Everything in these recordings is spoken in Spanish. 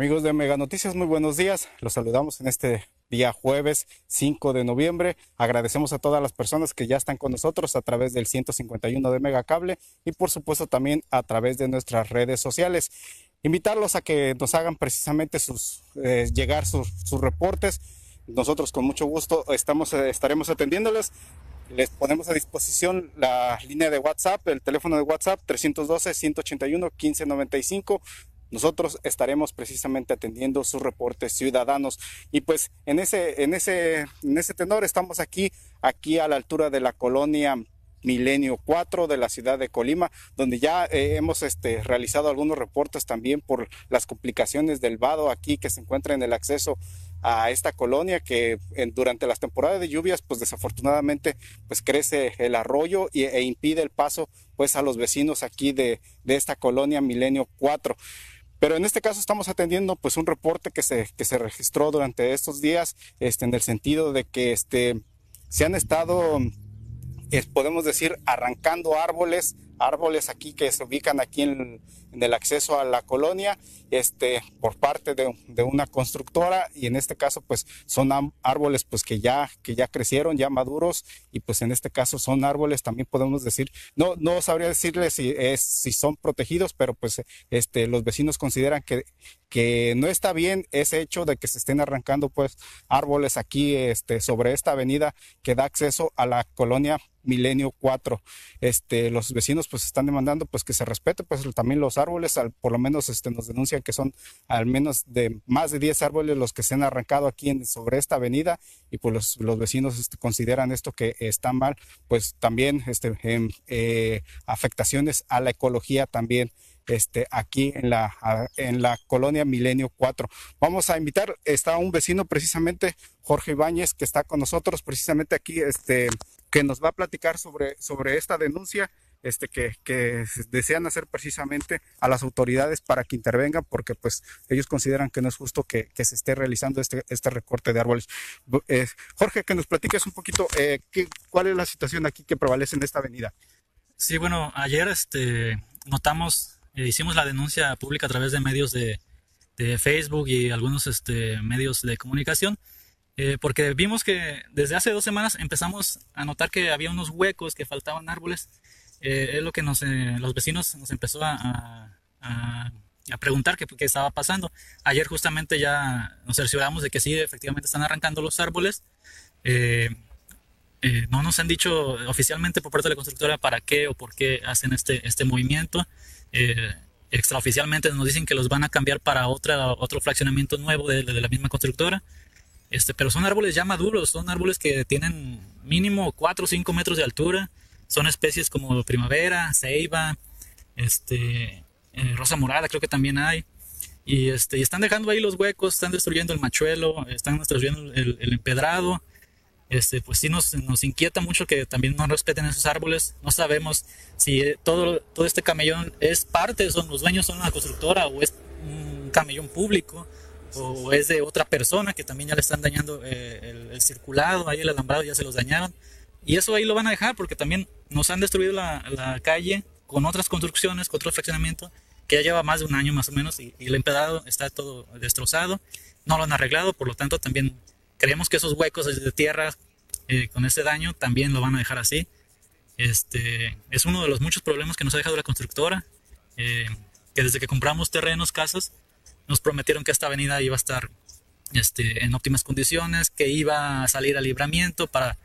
Amigos de Mega Noticias, muy buenos días. Los saludamos en este día jueves 5 de noviembre. Agradecemos a todas las personas que ya están con nosotros a través del 151 de Megacable y por supuesto también a través de nuestras redes sociales. Invitarlos a que nos hagan precisamente sus eh, llegar sus, sus reportes. Nosotros con mucho gusto estamos, eh, estaremos atendiéndoles. Les ponemos a disposición la línea de WhatsApp, el teléfono de WhatsApp 312-181-1595. Nosotros estaremos precisamente atendiendo sus reportes ciudadanos. Y pues en ese, en ese, en ese tenor estamos aquí, aquí a la altura de la colonia Milenio 4 de la ciudad de Colima, donde ya eh, hemos este, realizado algunos reportes también por las complicaciones del vado aquí que se encuentra en el acceso a esta colonia que durante las temporadas de lluvias pues desafortunadamente pues crece el arroyo y, e impide el paso pues a los vecinos aquí de, de esta colonia Milenio 4. Pero en este caso estamos atendiendo pues un reporte que se, que se registró durante estos días, este, en el sentido de que este, se han estado, eh, podemos decir, arrancando árboles, árboles aquí que se ubican aquí en, en el acceso a la colonia, este, por parte de, de, una constructora y en este caso pues son árboles pues que ya, que ya crecieron, ya maduros y pues en este caso son árboles también podemos decir, no, no sabría decirles si, es, si son protegidos, pero pues este, los vecinos consideran que, que no está bien ese hecho de que se estén arrancando pues árboles aquí este, sobre esta avenida que da acceso a la colonia Milenio 4. Este, los vecinos pues están demandando pues que se respete pues también los árboles, al, por lo menos este, nos denuncian que son al menos de más de 10 árboles los que se han arrancado aquí sobre esta avenida y pues los, vecinos este, consideran esto que está mal, pues también este, eh, afectaciones a la ecología también este, aquí en la, en la colonia Milenio 4. Vamos a invitar, está un vecino precisamente, Jorge Ibáñez, que está con nosotros precisamente aquí, este, que nos va a platicar sobre, sobre esta denuncia este, que, que, desean hacer precisamente a las autoridades para que intervengan, porque pues ellos consideran que no es justo que, que se esté realizando este, este recorte de árboles. Eh, Jorge, que nos platiques un poquito eh, qué, cuál es la situación aquí que prevalece en esta avenida. Sí, bueno, ayer este, notamos, eh, hicimos la denuncia pública a través de medios de, de Facebook y algunos este, medios de comunicación. Eh, porque vimos que desde hace dos semanas empezamos a notar que había unos huecos, que faltaban árboles eh, es lo que nos, eh, los vecinos nos empezó a, a, a preguntar qué, qué, estaba pasando. Ayer justamente ya nos cercioramos de que sí, efectivamente están arrancando los árboles. Eh, eh, no nos han dicho oficialmente por parte de la constructora para qué o por qué hacen este, este movimiento. Extraoficialmente nos dicen que los van a cambiar para otra, otro fraccionamiento nuevo de, de la misma constructora. Este, pero son árboles ya maduros, son árboles que tienen mínimo 4 o 5 metros de altura son especies como primavera, ceiba, este, eh, rosa morada, creo que también hay. Y, este, y están dejando ahí los huecos, están destruyendo el machuelo, están destruyendo el, el empedrado. Este, pues sí nos, nos, inquieta mucho que también no respeten esos árboles. No sabemos si todo, todo este camellón es parte, son los dueños son una constructora o es un camellón público o es de otra persona que también ya le están dañando eh, el, el, circulado, ahí el alambrado ya se los dañaron. Y eso ahí lo van a dejar porque también nos han destruido la, calle con otras construcciones, con otro fraccionamiento que ya lleva más de un año más o menos y, el empedrado está todo destrozado, no lo han arreglado, por lo tanto también creemos que esos huecos de tierra eh, con ese daño también lo van a dejar así. Este, es uno de los muchos problemas que nos ha dejado la constructora, eh, que desde que compramos terrenos, casas, nos prometieron que esta avenida iba a estar este, en óptimas condiciones, que iba a salir al libramiento para,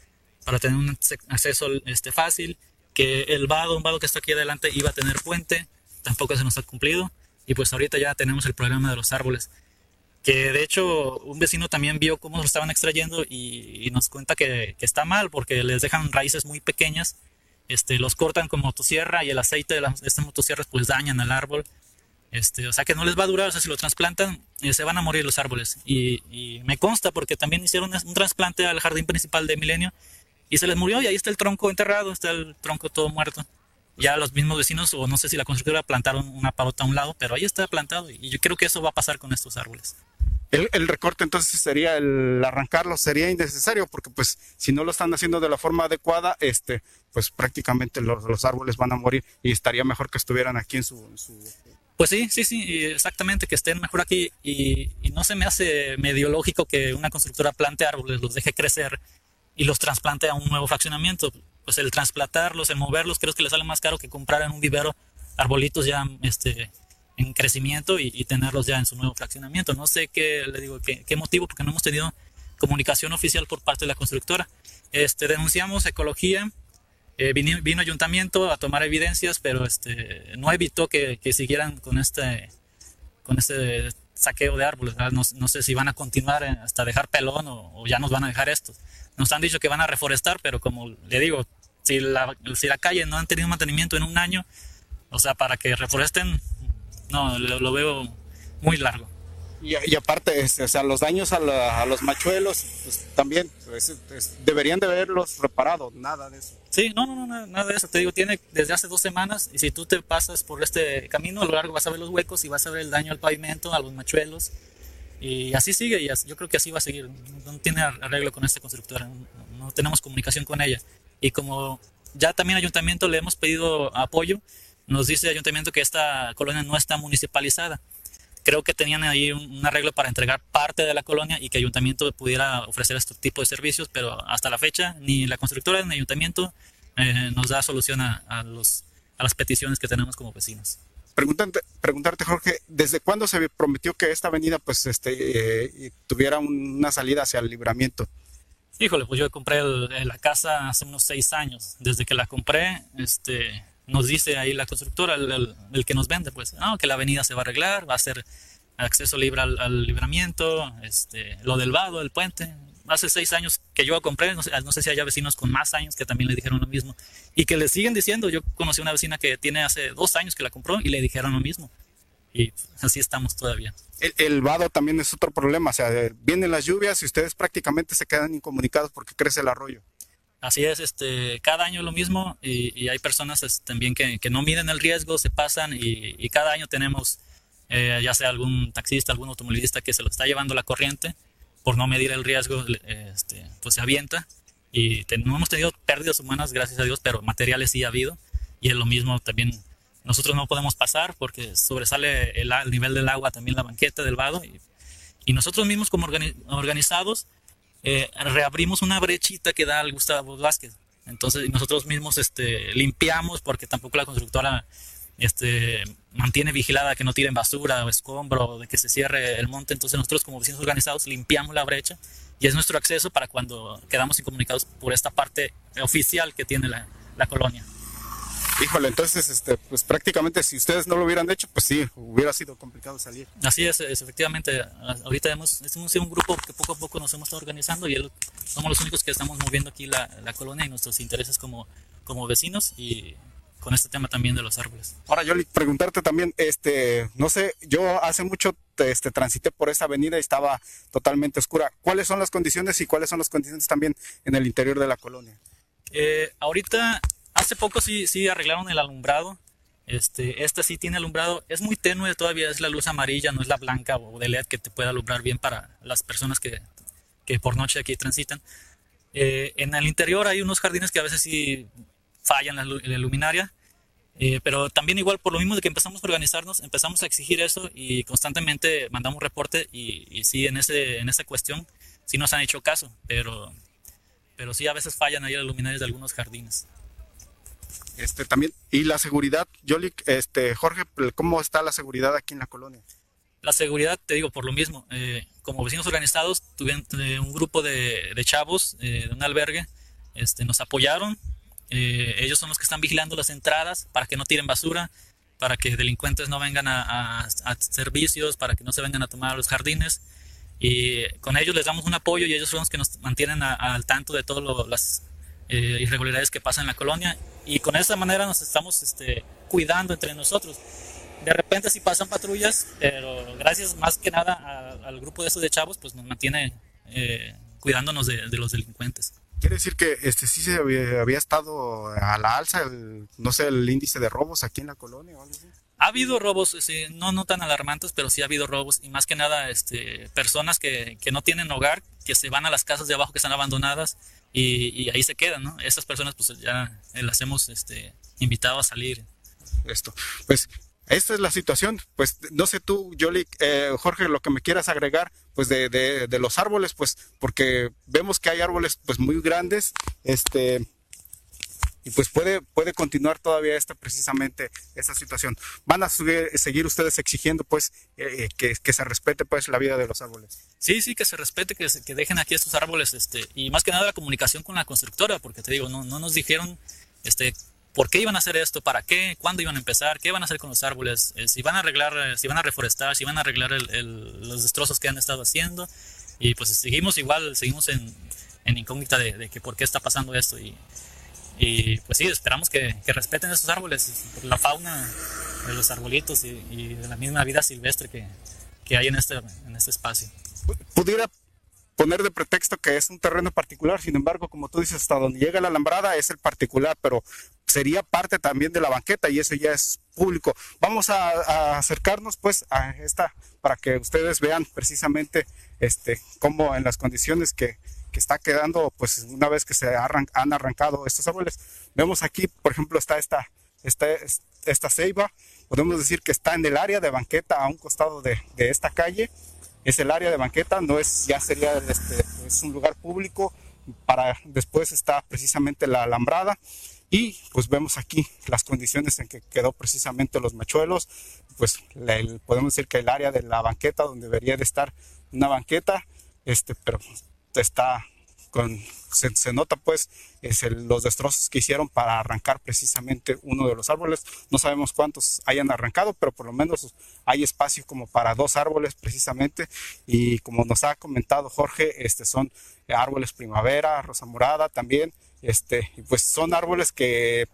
para tener un acceso este, fácil, que el vado, un vado que está aquí adelante, iba a tener puente, tampoco se nos ha cumplido, y pues ahorita ya tenemos el problema de los árboles que de hecho un vecino también vio cómo lo estaban extrayendo y, nos cuenta que, está mal porque les dejan raíces muy pequeñas, este, los cortan con motosierra y el aceite de, las, estas motosierras pues dañan al árbol, este, o sea que no les va a durar, o sea, si lo trasplantan eh, se van a morir los árboles y, me consta porque también hicieron un trasplante al jardín principal de Milenio y se les murió y ahí está el tronco enterrado, está el tronco todo muerto. Ya los mismos vecinos, o no sé si la constructora plantaron una palota a un lado, pero ahí está plantado y yo creo que eso va a pasar con estos árboles el, recorte entonces sería el arrancarlo sería innecesario porque pues si no lo están haciendo de la forma adecuada este pues prácticamente los, árboles van a morir y estaría mejor que estuvieran aquí en su, pues sí sí sí exactamente que estén mejor aquí y, no se me hace medio lógico que una constructora plante árboles los deje crecer y los trasplante a un nuevo fraccionamiento pues el trasplantarlos el moverlos creo que les sale más caro que comprar en un vivero arbolitos ya este en crecimiento y, tenerlos ya en su nuevo fraccionamiento. No sé qué, le digo, qué, motivo, porque no hemos tenido comunicación oficial por parte de la constructora. Este, denunciamos ecología, eh, vino, vino, ayuntamiento a tomar evidencias, pero este, no evitó que, siguieran con este, con este saqueo de árboles. No, no, sé si van a continuar hasta dejar pelón o, ya nos van a dejar estos. Nos han dicho que van a reforestar, pero como le digo, si la, si la calle no han tenido mantenimiento en un año, o sea, para que reforesten no, lo, veo muy largo. Y, aparte, este, o sea, los daños a, los machuelos, pues, también pues, deberían de haberlos reparado, nada de eso. Sí, no, no, no, nada de eso. Te digo, tiene desde hace dos semanas y si tú te pasas por este camino a lo largo vas a ver los huecos y vas a ver el daño al pavimento, a los machuelos. Y así sigue y yo creo que así va a seguir. No tiene arreglo con esta constructora, no tenemos comunicación con ella. Y como ya también ayuntamiento le hemos pedido apoyo, nos dice el ayuntamiento que esta colonia no está municipalizada. Creo que tenían ahí un, arreglo para entregar parte de la colonia y que el ayuntamiento pudiera ofrecer este tipo de servicios, pero hasta la fecha ni la constructora ni el ayuntamiento eh, nos da solución a, los, a las peticiones que tenemos como vecinos. Preguntarte, preguntarte, Jorge, ¿desde cuándo se prometió que esta avenida pues este eh, tuviera una salida hacia el libramiento? Híjole, pues yo compré la casa hace unos seis años. Desde que la compré, este, nos dice ahí la constructora, el, que nos vende, pues, que la avenida se va a arreglar, va a ser acceso libre al, libramiento, este, lo del vado, el puente. Hace seis años que yo compré, no sé, no sé si haya vecinos con más años que también le dijeron lo mismo y que le siguen diciendo. Yo conocí una vecina que tiene hace dos años que la compró y le dijeron lo mismo. Y así estamos todavía. El, el, vado también es otro problema, o sea, vienen las lluvias y ustedes prácticamente se quedan incomunicados porque crece el arroyo. Así es, este, cada año lo mismo y, hay personas este, también que, no miden el riesgo, se pasan y, cada año tenemos eh, ya sea algún taxista, algún automovilista que se lo está llevando la corriente por no medir el riesgo, este, pues se avienta y no hemos tenido pérdidas humanas, gracias a Dios, pero materiales sí ha habido y es lo mismo también. Nosotros no podemos pasar porque sobresale el, nivel del agua, también la banqueta del vado y, nosotros mismos como organizados eh, reabrimos una brechita que da al Gustavo Vázquez. Entonces nosotros mismos este, limpiamos porque tampoco la constructora este, mantiene vigilada que no tiren basura o escombro, de que se cierre el monte. Entonces nosotros como vecinos organizados limpiamos la brecha y es nuestro acceso para cuando quedamos incomunicados por esta parte oficial que tiene la colonia. Híjole, entonces, este, pues prácticamente si ustedes no lo hubieran hecho, pues sí, hubiera sido complicado salir. Así es, efectivamente. Ahorita hemos, hemos sido un grupo que poco a poco nos hemos estado organizando y somos los únicos que estamos moviendo aquí la, colonia y nuestros intereses como, como vecinos y con este tema también de los árboles. Ahora, yo preguntarte también, este, no sé, yo hace mucho este, transité por esa avenida y estaba totalmente oscura. ¿Cuáles son las condiciones y cuáles son las condiciones también en el interior de la colonia? Eh, ahorita Hace poco sí, sí arreglaron el alumbrado. Este, esta sí tiene alumbrado. Es muy tenue todavía, es la luz amarilla, no es la blanca o de LED que te puede alumbrar bien para las personas que, que por noche aquí transitan. Eh, en el interior hay unos jardines que a veces sí fallan la, luminaria. Eh, pero también igual por lo mismo de que empezamos a organizarnos, empezamos a exigir eso y constantemente mandamos reporte y, y sí en, ese, en esa cuestión sí nos han hecho caso, pero, pero sí a veces fallan ahí las luminarias de algunos jardines. Este también y la seguridad, Yoli, este Jorge, ¿cómo está la seguridad aquí en la colonia? La seguridad, te digo, por lo mismo, eh, como vecinos organizados, tuvieron eh, un grupo de, de chavos de un albergue, este, nos apoyaron. ellos son los que están vigilando las entradas para que no tiren basura, para que delincuentes no vengan a, a, servicios, para que no se vengan a tomar los jardines. Y con ellos les damos un apoyo y ellos son los que nos mantienen al tanto de todas las eh, irregularidades que pasan en la colonia. Y con esa manera nos estamos este, cuidando entre nosotros. De repente sí pasan patrullas, pero gracias más que nada al grupo de esos de chavos, pues nos mantiene eh, cuidándonos de, de los delincuentes. Quiere decir que este sí se había, estado a la alza, el, no sé, el índice de robos aquí en la colonia o algo así. Ha habido robos, no, no tan alarmantes, pero sí ha habido robos y más que nada este, personas que, que no tienen hogar, que se van a las casas de abajo que están abandonadas y, y ahí se quedan, ¿no? Esas personas pues ya las hemos este, invitado a salir. Esto, pues esta es la situación. Pues no sé tú, Yoli, eh, Jorge, lo que me quieras agregar, pues de, los árboles, pues porque vemos que hay árboles pues muy grandes, este, y pues puede, puede continuar todavía esta precisamente esta situación. Van a seguir, ustedes exigiendo pues eh, que, que, se respete pues la vida de los árboles. Sí, sí, que se respete, que, que dejen aquí estos árboles, este, y más que nada la comunicación con la constructora, porque te digo, no, no nos dijeron este por qué iban a hacer esto, para qué, cuándo iban a empezar, qué van a hacer con los árboles, eh, si van a arreglar, eh, si van a reforestar, si van a arreglar los destrozos que han estado haciendo. Y pues seguimos igual, seguimos en, en incógnita de, de, que por qué está pasando esto. Y, y pues sí, esperamos que, que respeten estos árboles, la fauna de los arbolitos y, y, de la misma vida silvestre que, que hay en este, en este espacio. ¿Pudiera poner de pretexto que es un terreno particular, sin embargo, como tú dices, hasta donde llega la alambrada es el particular, pero sería parte también de la banqueta y eso ya es público. Vamos a, acercarnos pues a esta para que ustedes vean precisamente este cómo en las condiciones que, que está quedando pues una vez que se han arrancado estos árboles. Vemos aquí, por ejemplo, está esta, esta ceiba, podemos decir que está en el área de banqueta a un costado de, de esta calle. Es el área de banqueta, no es, ya sería, este, es un lugar público, para después está precisamente la alambrada. Y pues vemos aquí las condiciones en que quedó precisamente los machuelos, pues podemos decir que el área de la banqueta donde debería de estar una banqueta, este, pero está se, nota pues es los destrozos que hicieron para arrancar precisamente uno de los árboles. No sabemos cuántos hayan arrancado, pero por lo menos hay espacio como para dos árboles precisamente. Y como nos ha comentado Jorge, este son árboles primavera, rosa morada también. Este, pues son árboles que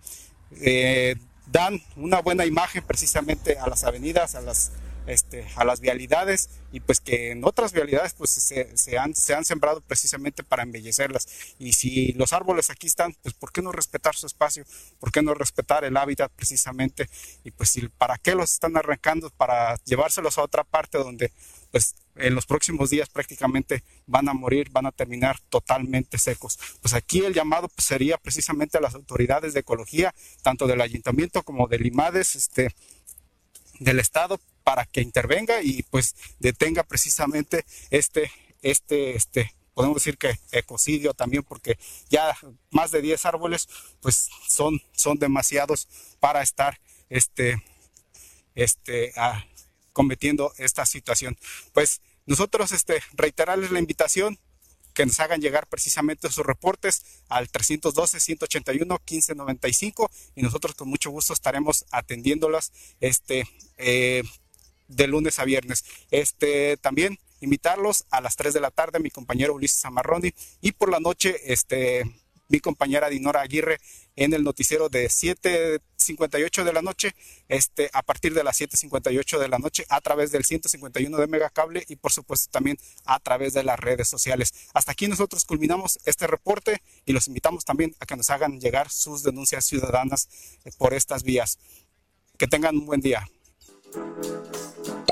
eh, dan una buena imagen precisamente a las avenidas, a las este, a las vialidades y pues que en otras vialidades pues se, se, han, se han sembrado precisamente para embellecerlas. Y si los árboles aquí están, pues ¿por qué no respetar su espacio? ¿Por qué no respetar el hábitat precisamente? Y pues ¿para qué los están arrancando? Para llevárselos a otra parte donde pues en los próximos días prácticamente van a morir, van a terminar totalmente secos. Pues aquí el llamado pues, sería precisamente a las autoridades de ecología, tanto del ayuntamiento como del IMADES, este, del Estado, para que intervenga y pues detenga precisamente este, este, este, podemos decir que ecocidio también porque ya más de 10 árboles pues son, son demasiados para estar este, este, cometiendo esta situación. Pues nosotros este, reiterarles la invitación que nos hagan llegar precisamente sus reportes al 312-181-1595 y nosotros con mucho gusto estaremos atendiéndolas este, eh, de lunes a viernes. Este, también invitarlos a las 3 de la tarde, mi compañero Ulises Amarroni, y por la noche, este, mi compañera Dinora Aguirre en el noticiero de 7.58 de la noche, este, a partir de las 7.58 de la noche, a través del 151 de Megacable y por supuesto también a través de las redes sociales. Hasta aquí nosotros culminamos este reporte y los invitamos también a que nos hagan llegar sus denuncias ciudadanas por estas vías. Que tengan un buen día.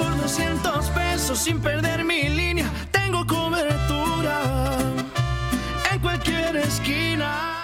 por 200 pesos sin perder mi línea. Tengo cobertura en cualquier esquina.